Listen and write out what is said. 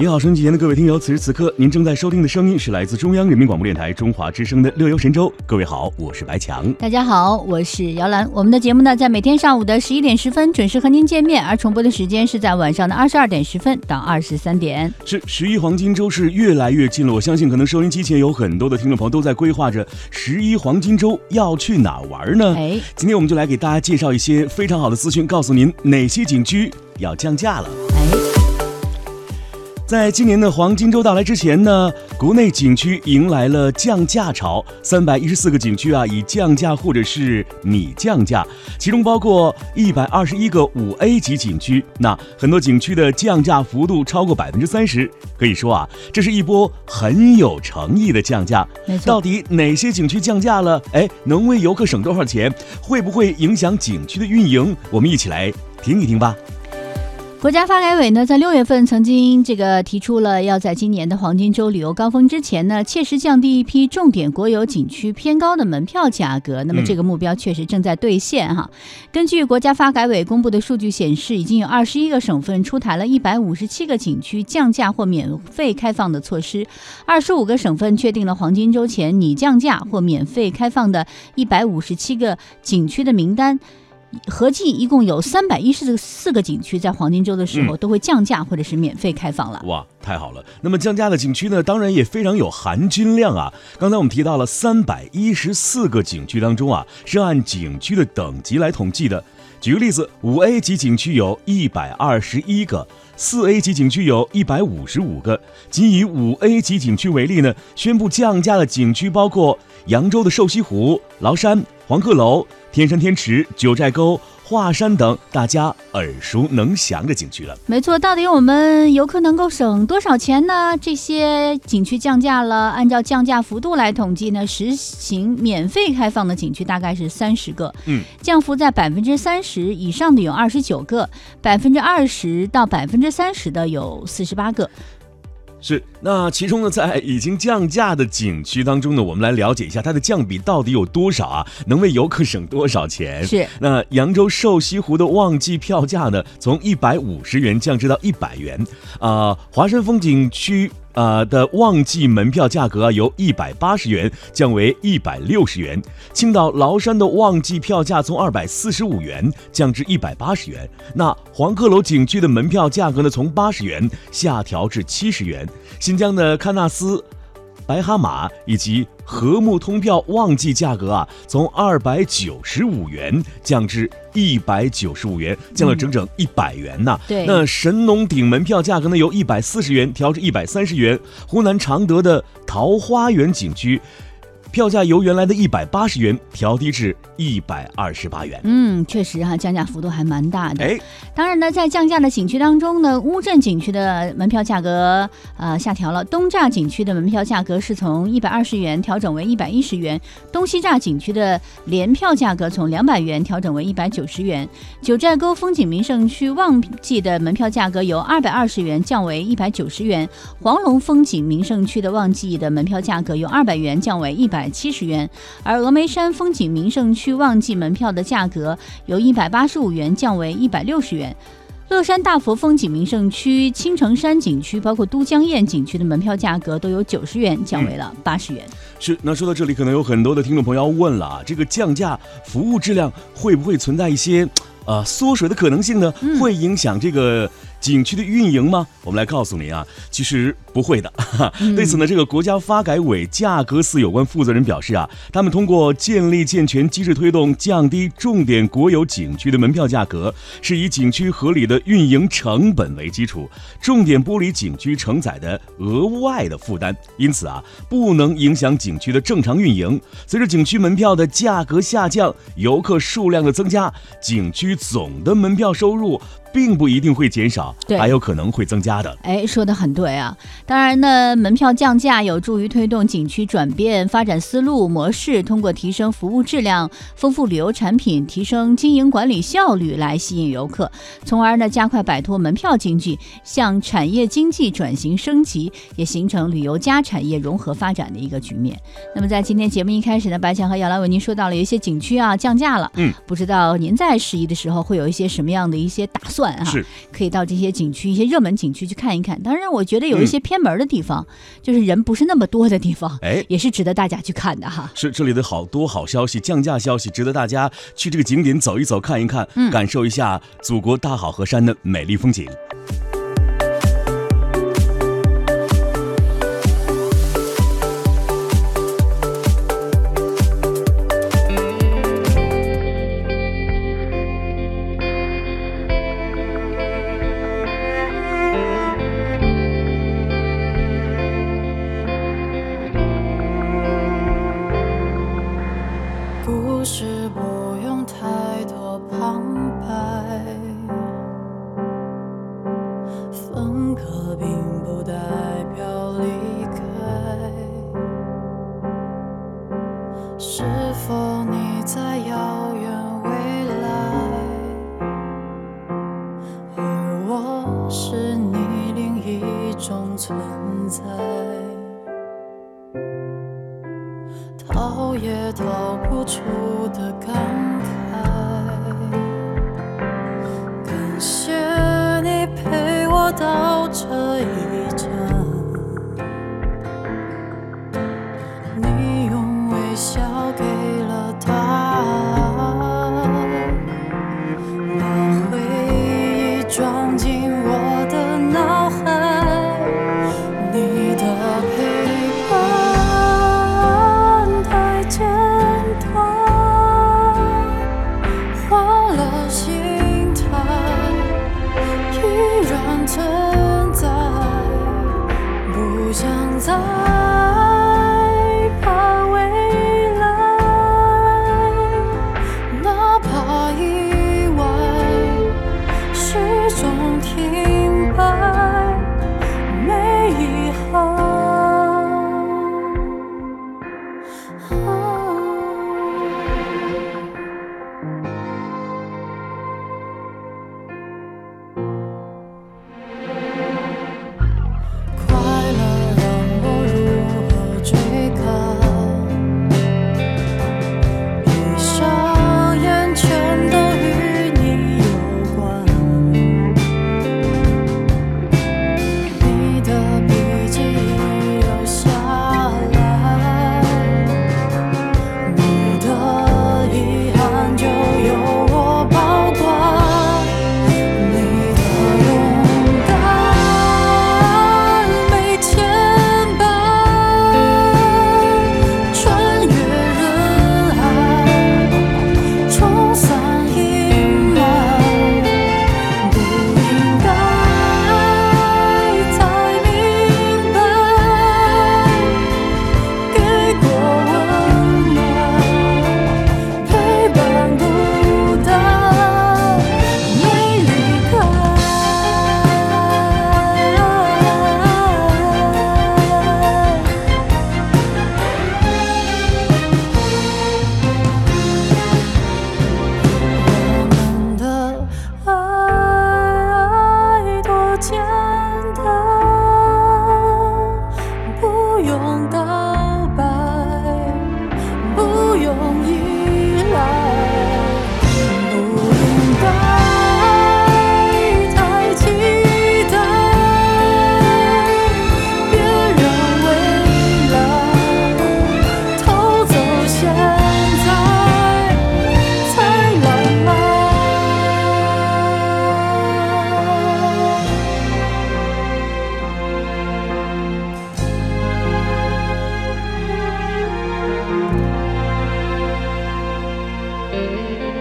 你好，收音机前的各位听友，此时此刻您正在收听的声音是来自中央人民广播电台中华之声的《乐游神州》。各位好，我是白强。大家好，我是姚兰。我们的节目呢，在每天上午的十一点十分准时和您见面，而重播的时间是在晚上的二十二点十分到二十三点。是十一黄金周是越来越近了，我相信可能收音机前有很多的听众朋友都在规划着十一黄金周要去哪玩呢？哎，今天我们就来给大家介绍一些非常好的资讯，告诉您哪些景区要降价了。哎。在今年的黄金周到来之前呢，国内景区迎来了降价潮，三百一十四个景区啊以降价或者是拟降价，其中包括一百二十一个五 A 级景区。那很多景区的降价幅度超过百分之三十，可以说啊，这是一波很有诚意的降价。到底哪些景区降价了？哎，能为游客省多少钱？会不会影响景区的运营？我们一起来听一听吧。国家发改委呢，在六月份曾经这个提出了，要在今年的黄金周旅游高峰之前呢，切实降低一批重点国有景区偏高的门票价格。那么这个目标确实正在兑现哈。根据国家发改委公布的数据显示，已经有二十一个省份出台了一百五十七个景区降价或免费开放的措施，二十五个省份确定了黄金周前拟降价或免费开放的一百五十七个景区的名单。合计一共有三百一十四个景区在黄金周的时候都会降价或者是免费开放了。哇，太好了！那么降价的景区呢，当然也非常有含金量啊。刚才我们提到了三百一十四个景区当中啊，是按景区的等级来统计的。举个例子，五 A 级景区有一百二十一个，四 A 级景区有一百五十五个。仅以五 A 级景区为例呢，宣布降价的景区包括扬州的瘦西湖、崂山、黄鹤楼。天山天池、九寨沟、华山等大家耳熟能详的景区了。没错，到底我们游客能够省多少钱呢？这些景区降价了，按照降价幅度来统计呢，实行免费开放的景区大概是三十个，嗯，降幅在百分之三十以上的有二十九个，百分之二十到百分之三十的有四十八个。是，那其中呢，在已经降价的景区当中呢，我们来了解一下它的降比到底有多少啊？能为游客省多少钱？是，那扬州瘦西湖的旺季票价呢，从一百五十元降至到一百元，啊，华山风景区。呃的旺季门票价格由一百八十元降为一百六十元，青岛崂山的旺季票价从二百四十五元降至一百八十元。那黄鹤楼景区的门票价格呢，从八十元下调至七十元。新疆的喀纳斯。白哈马以及和睦通票旺季价格啊，从二百九十五元降至一百九十五元，降了整整一百元呐。对，那神农顶门票价格呢，由一百四十元调至一百三十元。湖南常德的桃花源景区。票价由原来的一百八十元调低至一百二十八元。嗯，确实哈，降价幅度还蛮大的。哎，当然呢，在降价的景区当中呢，乌镇景区的门票价格呃下调了，东栅景区的门票价格是从一百二十元调整为一百一十元，东西栅景区的联票价格从两百元调整为一百九十元，九寨沟风景名胜区旺季的门票价格由二百二十元降为一百九十元，黄龙风景名胜区的旺季的门票价格由二百元降为一百。百七十元，而峨眉山风景名胜区旺季门票的价格由一百八十五元降为一百六十元。乐山大佛风景名胜区、青城山景区，包括都江堰景区的门票价格都由九十元降为了八十元。是，那说到这里，可能有很多的听众朋友要问了啊，这个降价服务质量会不会存在一些呃缩水的可能性呢？会影响这个？景区的运营吗？我们来告诉您啊，其实不会的。对此呢，这个国家发改委价格司有关负责人表示啊，他们通过建立健全机制，推动降低重点国有景区的门票价格，是以景区合理的运营成本为基础，重点剥离景区承载的额外的负担，因此啊，不能影响景区的正常运营。随着景区门票的价格下降，游客数量的增加，景区总的门票收入。并不一定会减少，还有可能会增加的。哎，说的很对啊！当然呢，门票降价有助于推动景区转变发展思路模式，通过提升服务质量、丰富旅游产品、提升经营管理效率来吸引游客，从而呢加快摆脱门票经济，向产业经济转型升级，也形成旅游加产业融合发展的一个局面。那么在今天节目一开始呢，白强和姚兰为您说到了有一些景区啊降价了，嗯，不知道您在十一的时候会有一些什么样的一些打算？啊，是可以到这些景区、一些热门景区去看一看。当然，我觉得有一些偏门的地方，就是人不是那么多的地方，哎，也是值得大家去看的哈。是这里的好多好消息，降价消息，值得大家去这个景点走一走、看一看，嗯感受一下祖国大好河山的美丽风景。 서 Música